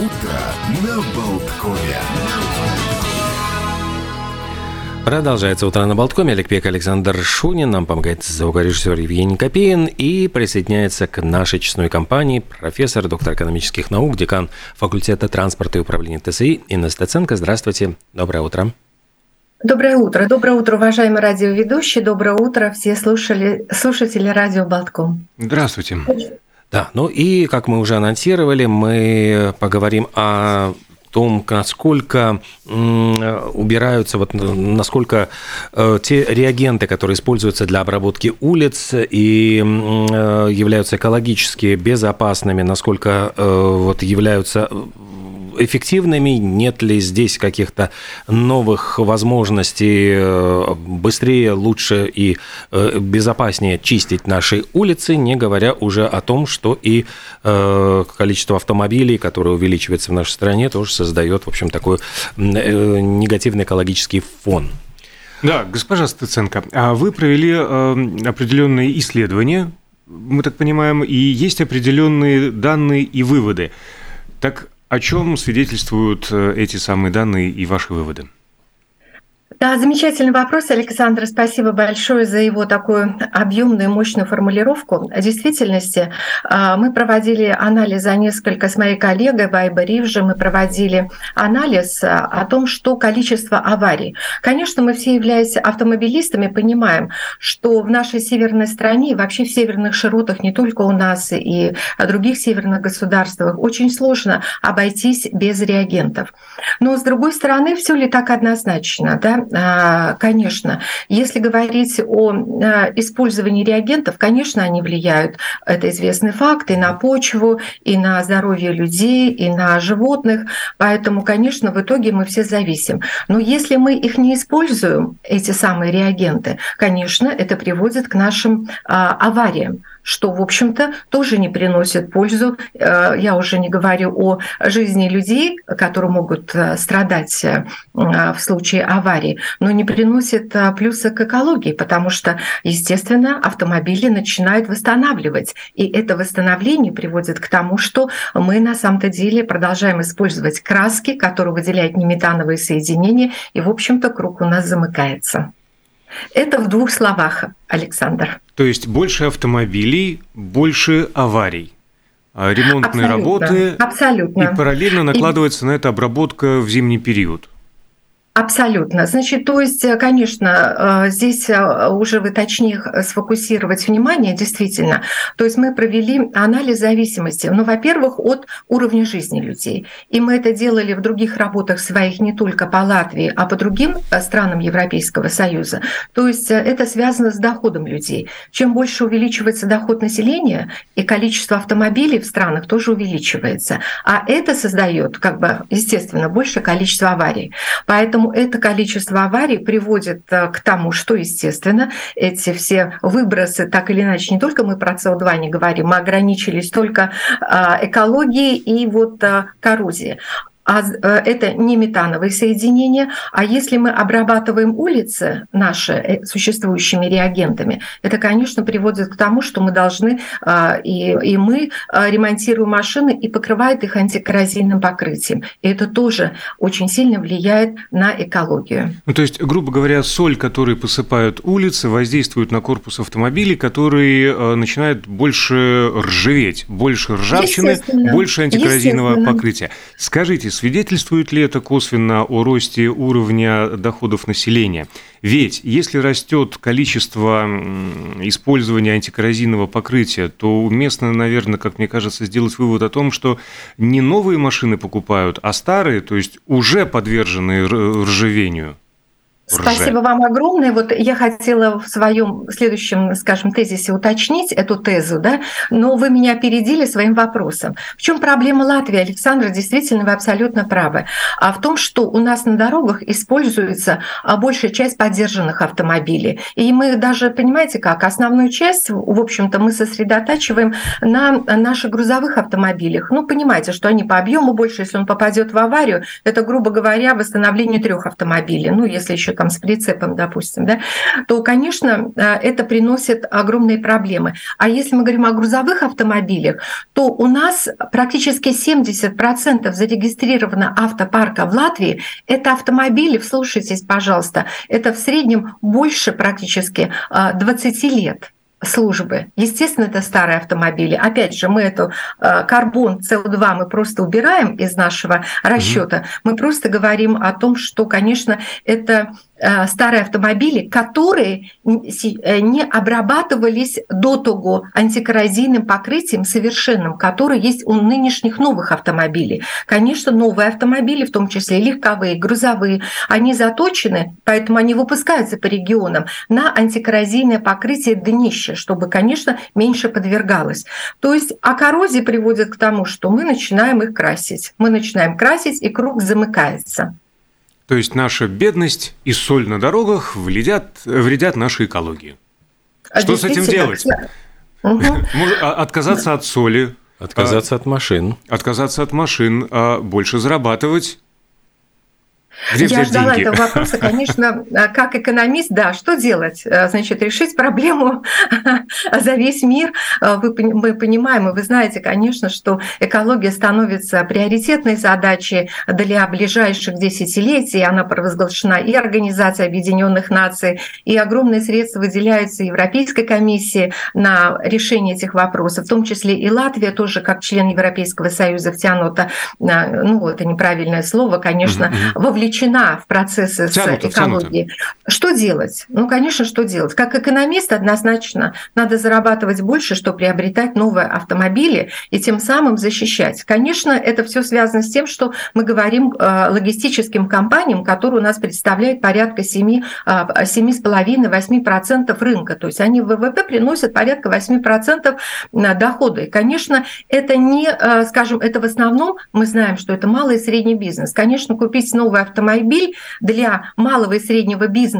Утро на Болткове. Продолжается «Утро на Болткоме». Олег Пек, Александр Шунин. Нам помогает звукорежиссер Евгений Копеин. И присоединяется к нашей честной компании профессор, доктор экономических наук, декан факультета транспорта и управления ТСИ Инна Стеценко. Здравствуйте. Доброе утро. Доброе утро. Доброе утро, уважаемые радиоведущие. Доброе утро, все слушали, слушатели радио Болтком. Здравствуйте. Да, ну и, как мы уже анонсировали, мы поговорим о том, насколько убираются, вот насколько э, те реагенты, которые используются для обработки улиц и э, являются экологически безопасными, насколько э, вот являются эффективными? Нет ли здесь каких-то новых возможностей э, быстрее, лучше и э, безопаснее чистить наши улицы, не говоря уже о том, что и э, количество автомобилей, которое увеличивается в нашей стране, тоже создает, в общем, такой негативный экологический фон? Да, госпожа Стыценко, а вы провели определенные исследования, мы так понимаем, и есть определенные данные и выводы. Так о чем свидетельствуют э, эти самые данные и ваши выводы? Да, замечательный вопрос, Александр. Спасибо большое за его такую объемную мощную формулировку. В действительности а, мы проводили анализ за несколько с моей коллегой Вайба Ривжи, мы проводили анализ а, о том, что количество аварий. Конечно, мы все, являясь автомобилистами, понимаем, что в нашей северной стране вообще в северных широтах, не только у нас и в других северных государствах, очень сложно обойтись без реагентов. Но, с другой стороны, все ли так однозначно? Да? А, конечно, если говорить о а, использовании реагентов, конечно, они влияют, это известный факт, и на почву, и на здоровье людей, и на животных, поэтому, конечно, в итоге мы все зависим. Но если мы их не используем, эти самые реагенты, конечно, это приводит к нашим а, авариям что, в общем-то, тоже не приносит пользу. Э, я уже не говорю о жизни людей, которые могут э, страдать э, в случае аварии, но не приносит плюса к экологии, потому что, естественно, автомобили начинают восстанавливать. И это восстановление приводит к тому, что мы на самом-то деле продолжаем использовать краски, которые выделяют неметановые соединения, и, в общем-то, круг у нас замыкается. Это в двух словах, Александр. То есть больше автомобилей, больше аварий а ремонтные абсолютно, работы. Абсолютно. И параллельно накладывается и... на это обработка в зимний период. Абсолютно. Значит, то есть, э, конечно, э, здесь э, уже вы точнее сфокусировать внимание, действительно. То есть мы провели анализ зависимости, ну, во-первых, от уровня жизни людей. И мы это делали в других работах своих не только по Латвии, а по другим странам Европейского Союза. То есть это связано с доходом людей. Чем больше увеличивается доход населения, и количество автомобилей в странах тоже увеличивается. А это создает, как бы, естественно, большее количество аварий. Поэтому Это количество аварий приводит э, к тому, что, естественно, эти все выбросы, так или иначе, не только мы про СО2 не говорим, мы ограничились только э, экологией и вот э, коррозией а э, это не метановые соединения. А если мы обрабатываем улицы наши э, существующими реагентами, это, конечно, приводит к тому, что мы должны, а, и, и мы а, ремонтируем машины и покрывает их антикоррозийным покрытием. И это тоже очень сильно влияет на экологию. Ну, то есть, грубо говоря, соль, которой посыпают улицы, воздействует на корпус автомобилей, который э, начинает больше ржаветь, больше ржавчины, больше антикоррозийного покрытия. Скажите, Свидетельствует ли это косвенно о росте уровня доходов населения? Ведь если растет количество использования антикоррозийного покрытия, то уместно, наверное, как мне кажется, сделать вывод о том, что не новые машины покупают, а старые, то есть уже подвержены ржавению. Спасибо вам огромное. Вот я хотела в своем следующем, скажем, тезисе уточнить эту тезу, да, но вы меня опередили своим вопросом. В чем проблема Латвии, Александр? Действительно, вы абсолютно правы. А в том, что у нас на дорогах используется а, большая часть поддержанных автомобилей. И мы даже, понимаете как, основную часть, в общем-то, мы сосредотачиваем на наших грузовых автомобилях. Ну, понимаете, что они по объему больше, если он попадет в аварию, это, грубо говоря, восстановление трех автомобилей. Ну, если еще грузовиком с прицепом, допустим, да, то, конечно, это приносит огромные проблемы. А если мы говорим о грузовых автомобилях, то у нас практически 70% зарегистрировано автопарка в Латвии. Это автомобили, вслушайтесь, пожалуйста, это в среднем больше практически 20 лет службы. Естественно, это старые автомобили. Опять же, мы эту э, карбон, СО2 мы просто убираем из нашего расчета. Mm-hmm. Мы просто говорим о том, что, конечно, это Э, старые автомобили, которые э, не обрабатывались до того антикоррозийным покрытием совершенным, которое есть у нынешних новых автомобилей. Конечно, новые автомобили, в том числе легковые, грузовые, они заточены, поэтому они выпускаются по регионам на антикоррозийное покрытие днища, чтобы, конечно, меньше подвергалось. То есть, а коррозия приводит к тому, что мы начинаем их красить. Мы начинаем красить, и круг замыкается. То есть наша бедность и соль на дорогах вредят, вредят нашей экологии. А Что с этим делать? Угу. Отказаться от соли. Отказаться от машин. Отказаться от машин, а больше зарабатывать где Я ждала деньги? этого вопроса, конечно, а, как экономист, да, что делать? А, значит, решить проблему за весь мир. А, вы, мы понимаем, и вы знаете, конечно, что экология становится приоритетной задачей для ближайших десятилетий. Она провозглашена и Организацией Объединенных Наций, и огромные средства выделяются Европейской комиссии на решение этих вопросов, в том числе и Латвия тоже, как член Европейского Союза, втянута, ну, это неправильное слово, конечно, вовлечена вовлечена в процессы тянуто, с экологией. Что делать? Ну, конечно, что делать? Как экономист однозначно надо зарабатывать больше, чтобы приобретать новые автомобили и тем самым защищать. Конечно, это все связано с тем, что мы говорим э, логистическим компаниям, которые у нас представляют порядка 7, 7,5-8% рынка. То есть они в ВВП приносят порядка 8% дохода. И, конечно, это не, э, скажем, это в основном мы знаем, что это малый и средний бизнес. Конечно, купить новый автомобиль для малого и среднего бизнеса,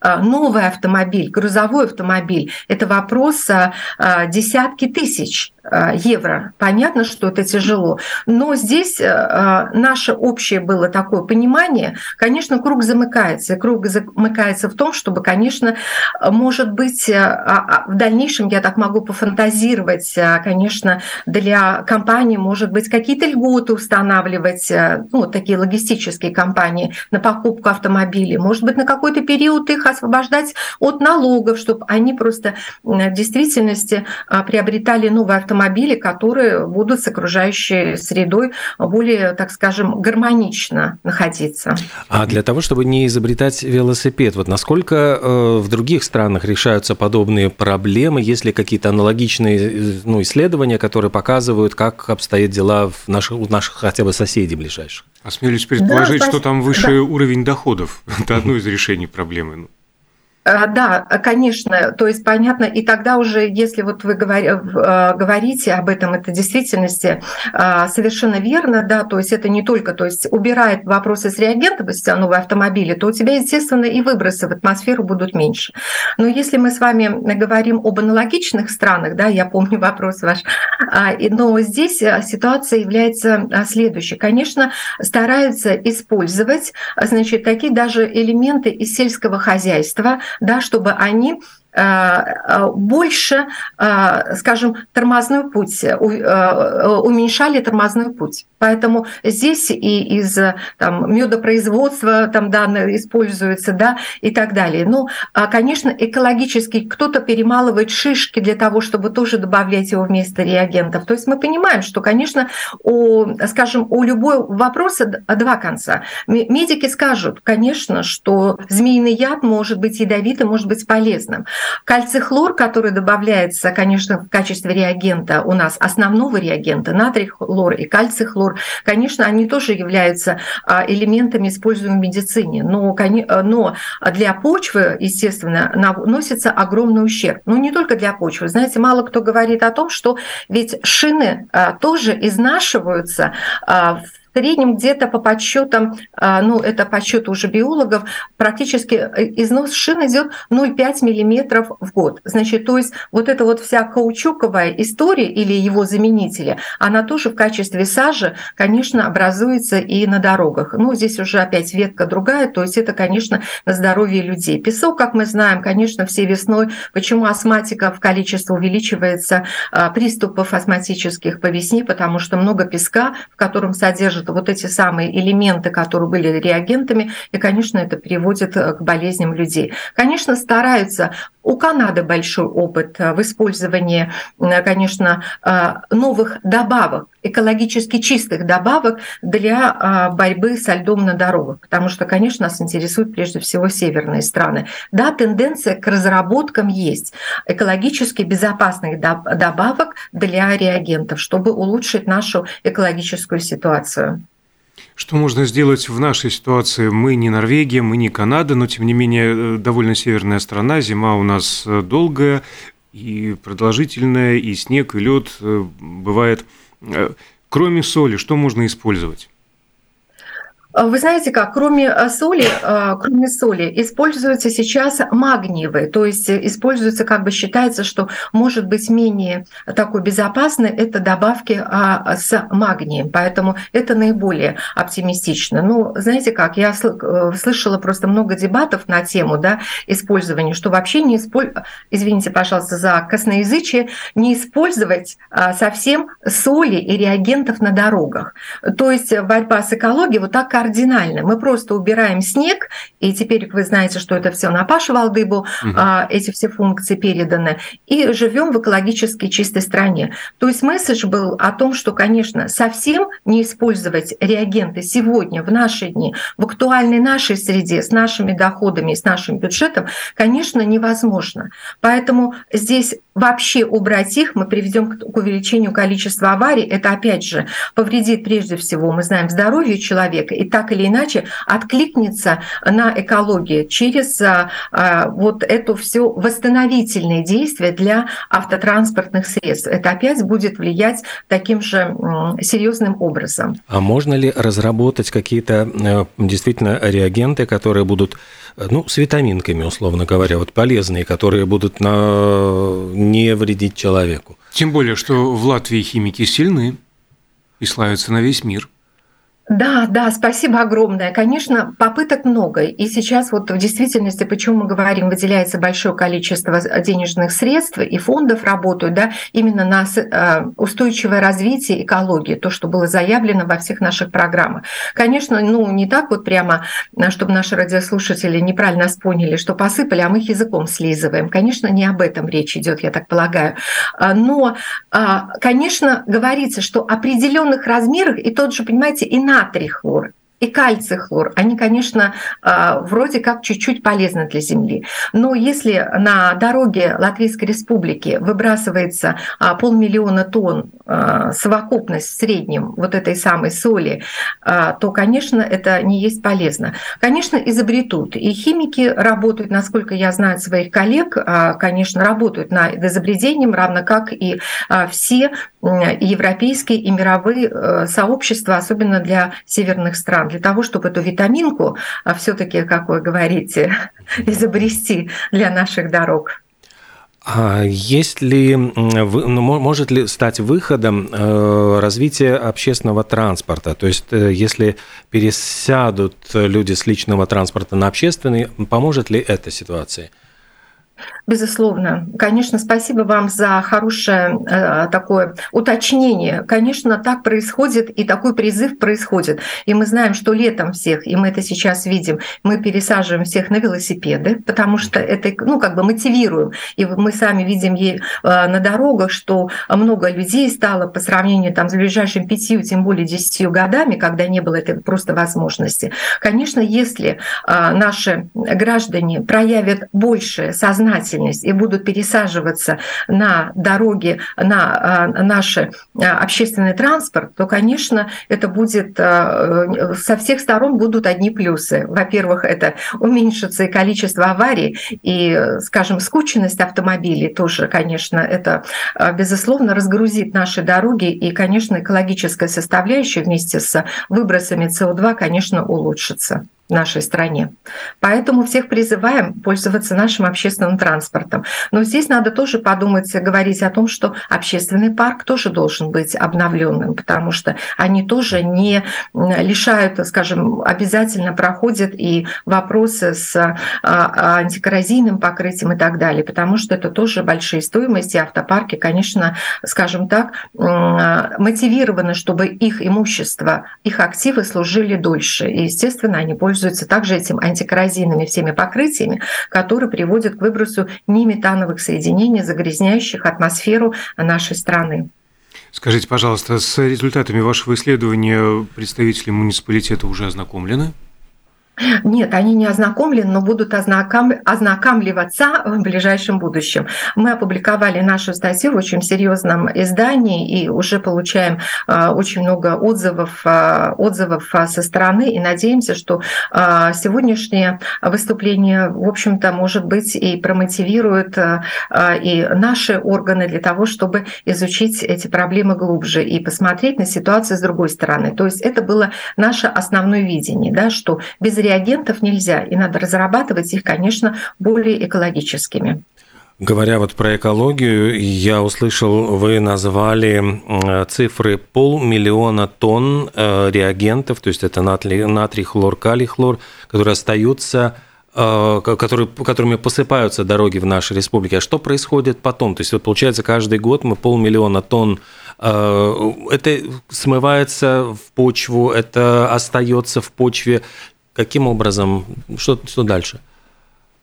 а, новый автомобиль, грузовой автомобиль, это вопрос а, а, десятки тысяч евро. Понятно, что это тяжело. Но здесь наше общее было такое понимание, конечно, круг замыкается. Круг замыкается в том, чтобы, конечно, может быть, в дальнейшем, я так могу пофантазировать, конечно, для компании, может быть, какие-то льготы устанавливать, ну, такие логистические компании, на покупку автомобилей, может быть, на какой-то период их освобождать от налогов, чтобы они просто в действительности а, приобретали новые автомобили, которые будут с окружающей средой более, так скажем, гармонично находиться. А для того, чтобы не изобретать велосипед, вот насколько э, в других странах решаются подобные проблемы, есть ли какие-то аналогичные э, ну, исследования, которые показывают, как обстоят дела в наших, у наших хотя бы соседей ближайших? Осмелюсь предположить, да, что там выше да. уровень доходов. Это одно из решений проблемы. А, да, конечно, то есть понятно, и тогда уже, если вот вы а, говорите об этом, это действительности а, совершенно верно, да, то есть это не только, то есть убирает вопросы с реагентовости новые автомобили, то у тебя, естественно, и выбросы в атмосферу будут меньше. Но если мы с вами говорим об аналогичных странах, да, я помню вопрос ваш, но здесь ситуация является следующей. Конечно, стараются использовать, значит, такие даже элементы из сельского хозяйства, да, чтобы они больше, э, скажем, тормозной путь, уменьшали тормозной путь. Поэтому здесь и из там, медопроизводства там данные используются, да, и так далее. Ну, конечно, экологически кто-то перемалывает шишки для того, чтобы тоже добавлять его вместо реагентов. То есть мы понимаем, что, конечно, у, скажем, у любого вопроса два конца. Медики скажут, конечно, что змеиный яд может быть ядовитым, может быть полезным. Кальций-хлор, который добавляется, конечно, в качестве реагента у нас, основного реагента, натрий-хлор и кальций-хлор, конечно, они тоже являются а, элементами, используемыми в медицине. Но, но для почвы, естественно, наносится огромный ущерб. Но не только для почвы. Знаете, мало кто говорит о том, что ведь шины а, тоже изнашиваются а, в среднем где-то по подсчетам, ну это подсчет уже биологов, практически износ шин идет 0,5 миллиметров в год. Значит, то есть вот эта вот вся каучуковая история или его заменители, она тоже в качестве сажи, конечно, образуется и на дорогах. Ну, здесь уже опять ветка другая, то есть это, конечно, на здоровье людей. Песок, как мы знаем, конечно, все весной. Почему астматиков количество увеличивается, а, приступов астматических по весне, потому что много песка, в котором содержат вот эти самые элементы, которые были реагентами, и, конечно, это приводит э, к болезням людей. Конечно, стараются у Канады большой опыт э, в использовании, э, конечно, новых добавок, экологически чистых добавок для борьбы со льдом на дорогах, потому что, конечно, нас интересуют прежде всего северные страны. Да, тенденция к разработкам есть экологически безопасных добавок для реагентов, чтобы улучшить нашу экологическую ситуацию. Что можно сделать в нашей ситуации? Мы не Норвегия, мы не Канада, но тем не менее э, довольно северная страна, зима у нас э, долгая и продолжительная, и снег, и лед э, бывает. Кроме соли, что можно использовать? А вы знаете как, кроме э, соли, э, кроме соли используются сейчас магниевые, то есть используется, как бы считается, что может быть менее такой безопасной, это добавки а, с магнием, поэтому это наиболее оптимистично. Ну, знаете как, я э, слышала просто много дебатов на тему да, использования, что вообще не использовать, извините, пожалуйста, за косноязычие, не использовать а, совсем соли и реагентов на дорогах. То есть борьба с экологией вот так кардинально. Мы просто убираем снег, и теперь вы знаете, что это все на Пашу Валдыбу, угу. эти все функции переданы, и живем в экологически чистой стране. То есть месседж был о том, что, конечно, совсем не использовать реагенты сегодня, в наши дни, в актуальной нашей среде, с нашими доходами, с нашим бюджетом, конечно, невозможно. Поэтому здесь вообще убрать их, мы приведем к увеличению количества аварий. Это, опять же, повредит прежде всего, мы знаем, здоровью человека, и так или иначе откликнется на экологию через а, а, вот эту все восстановительные действия для автотранспортных средств. Это опять будет влиять таким же серьезным образом. А можно ли разработать какие-то э, действительно реагенты, которые будут э, ну, с витаминками, условно говоря, вот полезные, которые будут на... не вредить человеку? Тем более, что в Латвии химики сильны и славятся на весь мир. Да, да, спасибо огромное. Конечно, попыток много. И сейчас вот в действительности, почему мы говорим, выделяется большое количество денежных средств и фондов работают, да, именно на э, устойчивое развитие экологии, то, что было заявлено во всех наших программах. Конечно, ну не так вот прямо, э, чтобы наши радиослушатели неправильно нас поняли, что посыпали, а мы их языком слизываем. Конечно, не об этом речь идет, я так полагаю. А, но, конечно, говорится, что определенных размерах и тот же, понимаете, и натрий хлор и кальций хлор, они, конечно, а, вроде как чуть-чуть полезны для Земли. Но если на дороге Латвийской Республики выбрасывается а, полмиллиона тонн а, совокупность в среднем вот этой самой соли, то, конечно, это не есть полезно. Конечно, изобретут. И химики работают, насколько я знаю своих коллег, конечно, работают над изобретением, равно как и все европейские и мировые э, сообщества, особенно для северных стран для того, чтобы эту витаминку а, все-таки, как вы говорите, изобрести для наших дорог. А есть ли, ну, может ли стать выходом э, развитие общественного транспорта? То есть, э, если пересядут люди с личного транспорта на общественный, поможет ли эта ситуация? Безусловно. Конечно, спасибо вам за хорошее э, такое уточнение. Конечно, так происходит, и такой призыв происходит. И мы знаем, что летом всех, и мы это сейчас видим, мы пересаживаем всех на велосипеды, потому что это, ну, как бы мотивируем. И мы сами видим э, на дорогах, что много людей стало по сравнению там, с ближайшими пятью, тем более десятью годами, когда не было этой просто возможности. Конечно, если э, наши граждане проявят больше сознания, сознательность и будут пересаживаться на дороги, на наши общественный транспорт, то, конечно, это будет со всех сторон будут одни плюсы. Во-первых, это уменьшится и количество аварий, и, скажем, скученность автомобилей тоже, конечно, это, безусловно, разгрузит наши дороги, и, конечно, экологическая составляющая вместе с выбросами СО2, конечно, улучшится нашей стране. Поэтому всех призываем пользоваться нашим общественным транспортом. Но здесь надо тоже подумать, говорить о том, что общественный парк тоже должен быть обновленным, потому что они тоже не лишают, скажем, обязательно проходят и вопросы с а, а, антикоррозийным покрытием и так далее, потому что это тоже большие стоимости. Автопарки, конечно, скажем так, мотивированы, чтобы их имущество, их активы служили дольше. И, естественно, они пользуются пользуются также этим антикоррозийными всеми покрытиями, которые приводят к выбросу неметановых соединений, загрязняющих атмосферу нашей страны. Скажите, пожалуйста, с результатами вашего исследования представители муниципалитета уже ознакомлены? Нет, они не ознакомлены, но будут ознаком... ознакомливаться в ближайшем будущем. Мы опубликовали нашу статью в очень серьезном издании и уже получаем а, очень много отзывов, а, отзывов а, со стороны и надеемся, что сегодняшнее выступление, в общем-то, может быть и промотивирует и наши органы для того, чтобы изучить эти проблемы глубже и посмотреть на ситуацию с другой стороны. То есть это было наше основное видение, да, что без реагентов нельзя, и надо разрабатывать их, конечно, более экологическими. Говоря вот про экологию, я услышал, вы назвали цифры полмиллиона тонн э, реагентов, то есть это натрий, натрий хлор, калий, хлор, которые остаются э, которые, которыми посыпаются дороги в нашей республике. А что происходит потом? То есть, вот, получается, каждый год мы полмиллиона тонн э, это смывается в почву, это остается в почве. Каким образом? Что, что дальше?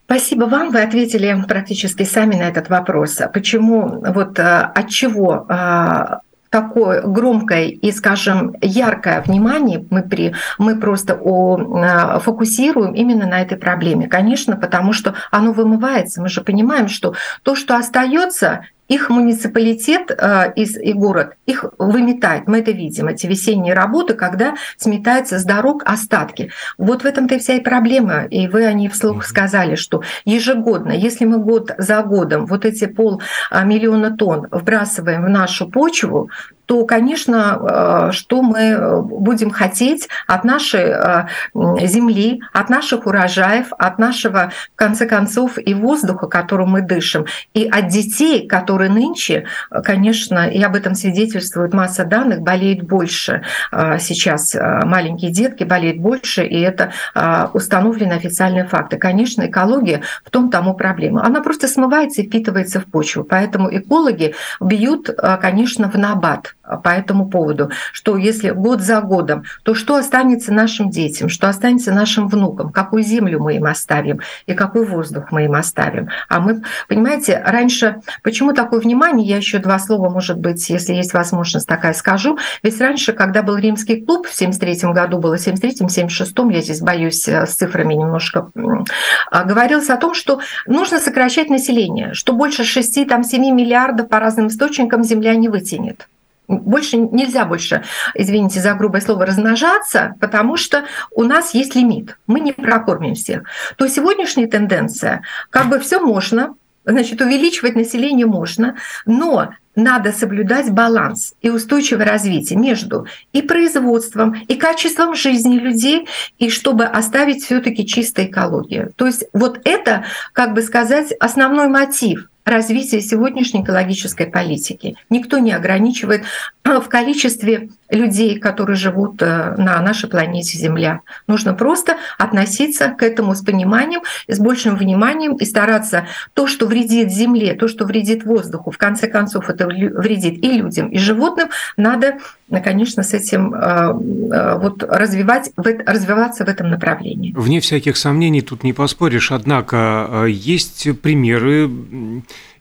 Спасибо вам. Вы ответили практически сами на этот вопрос. Почему, вот э, от чего э, такое громкое и, скажем, яркое внимание мы, при, мы просто о, э, фокусируем именно на этой проблеме. Конечно, потому что оно вымывается. Мы же понимаем, что то, что остается, их муниципалитет э, и город их выметает. Мы это видим, эти весенние работы, когда сметаются с дорог остатки. Вот в этом-то и вся и проблема. И вы о ней вслух сказали, что ежегодно, если мы год за годом вот эти полмиллиона тонн вбрасываем в нашу почву, то, конечно, э, что мы будем хотеть от нашей э, земли, от наших урожаев, от нашего, в конце концов, и воздуха, которым мы дышим, и от детей, которые нынче, конечно, и об этом свидетельствует масса данных, болеют больше э, сейчас. Маленькие детки болеют больше, и это установлены официальные факты. Конечно, экология в том тому проблема. Она просто смывается и впитывается в почву. Поэтому экологи бьют, конечно, в набат по этому поводу, что если год за годом, то что останется нашим детям, что останется нашим внукам, какую землю мы им оставим и какой воздух мы им оставим. А мы, понимаете, раньше, почему такое внимание, я еще два слова, может быть, если есть возможность такая скажу, ведь раньше, когда был римский клуб в 73 году, было в 73-м, 76-м, я здесь боюсь э, с цифрами немножко, а, говорилось о том, что нужно сокращать население, что больше 6-7 миллиардов по разным источникам Земля не вытянет. Больше нельзя больше, извините за грубое слово, размножаться, потому что у нас есть лимит, мы не прокормим всех. То сегодняшняя тенденция, как бы все можно, значит, увеличивать население можно, но надо соблюдать баланс и устойчивое развитие между и производством, и качеством жизни людей, и чтобы оставить все таки чистую экологию. То есть вот это, как бы сказать, основной мотив развития сегодняшней экологической политики. Никто не ограничивает в количестве людей, которые живут э, на нашей планете Земля. Нужно просто относиться к этому с пониманием, с большим вниманием и стараться то, что вредит Земле, то, что вредит воздуху, в конце концов это вредит и людям, и животным, надо, конечно, с этим э, э, вот развивать, развиваться в этом направлении. Вне всяких сомнений тут не поспоришь, однако есть примеры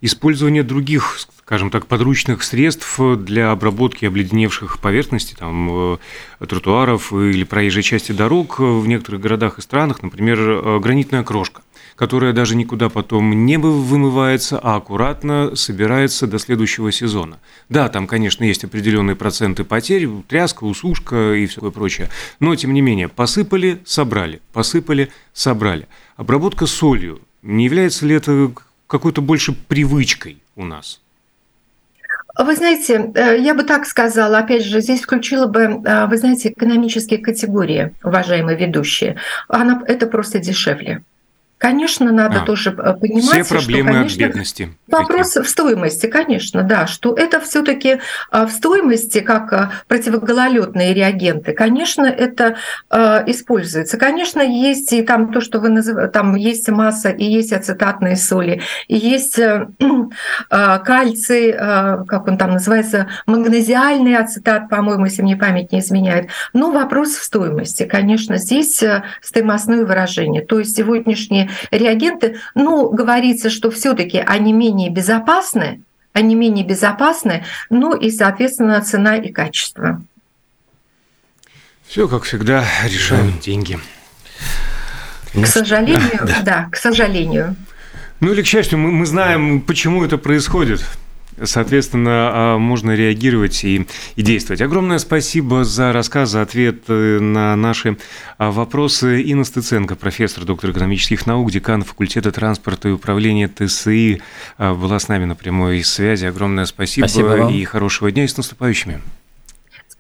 использования других скажем так, подручных средств для обработки обледеневших поверхностей, там, э, тротуаров или проезжей части дорог в некоторых городах и странах, например, э, гранитная крошка которая даже никуда потом не вымывается, а аккуратно собирается до следующего сезона. Да, там, конечно, есть определенные проценты потерь, тряска, усушка и все такое прочее, но, тем не менее, посыпали, собрали, посыпали, собрали. Обработка солью, не является ли это какой-то больше привычкой у нас? Вы знаете, э, я бы так сказала, опять же, здесь включила бы, э, вы знаете, экономические категории, уважаемые ведущие. Она, это просто дешевле. Конечно, надо а, тоже э, понимать, все проблемы что, конечно, от бедности. Вопрос в стоимости, конечно, да, что это все-таки э, в стоимости, как э, противогололедные реагенты, конечно, это используется. Конечно, есть и там то, что вы называете, там есть масса, и есть ацетатные соли, и есть кальций, как он там называется, магнезиальный ацетат, по-моему, если мне память не изменяет. Но вопрос в стоимости, конечно, здесь стоимостное выражение. То есть сегодняшние реагенты, ну, говорится, что все таки они менее безопасны, они менее безопасны, ну и, соответственно, цена и качество. Все, как всегда, решают да. деньги. К сожалению, да, да, к сожалению. Ну или к счастью, мы, мы знаем, почему это происходит соответственно, а, можно реагировать и, и действовать. Огромное спасибо за рассказ, за ответ э, на наши а, вопросы. Инна Стыценко, профессор, доктор экономических наук, декан факультета транспорта и управления ТСИ, а, была с нами на прямой связи. Огромное спасибо, спасибо и хорошего дня и с наступающими.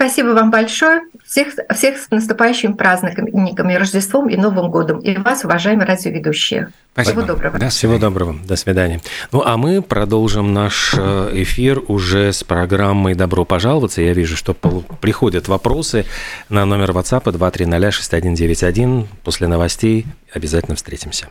Спасибо вам большое. Всех, всех с наступающими праздниками, Рождеством и Новым годом. И вас, уважаемые радиоведущие. Спасибо. Всего доброго. Да, всего доброго. До свидания. Ну, а мы продолжим наш э, эфир уже с программой «Добро пожаловаться». Я вижу, что приходят вопросы на номер WhatsApp 2306191. После новостей обязательно встретимся.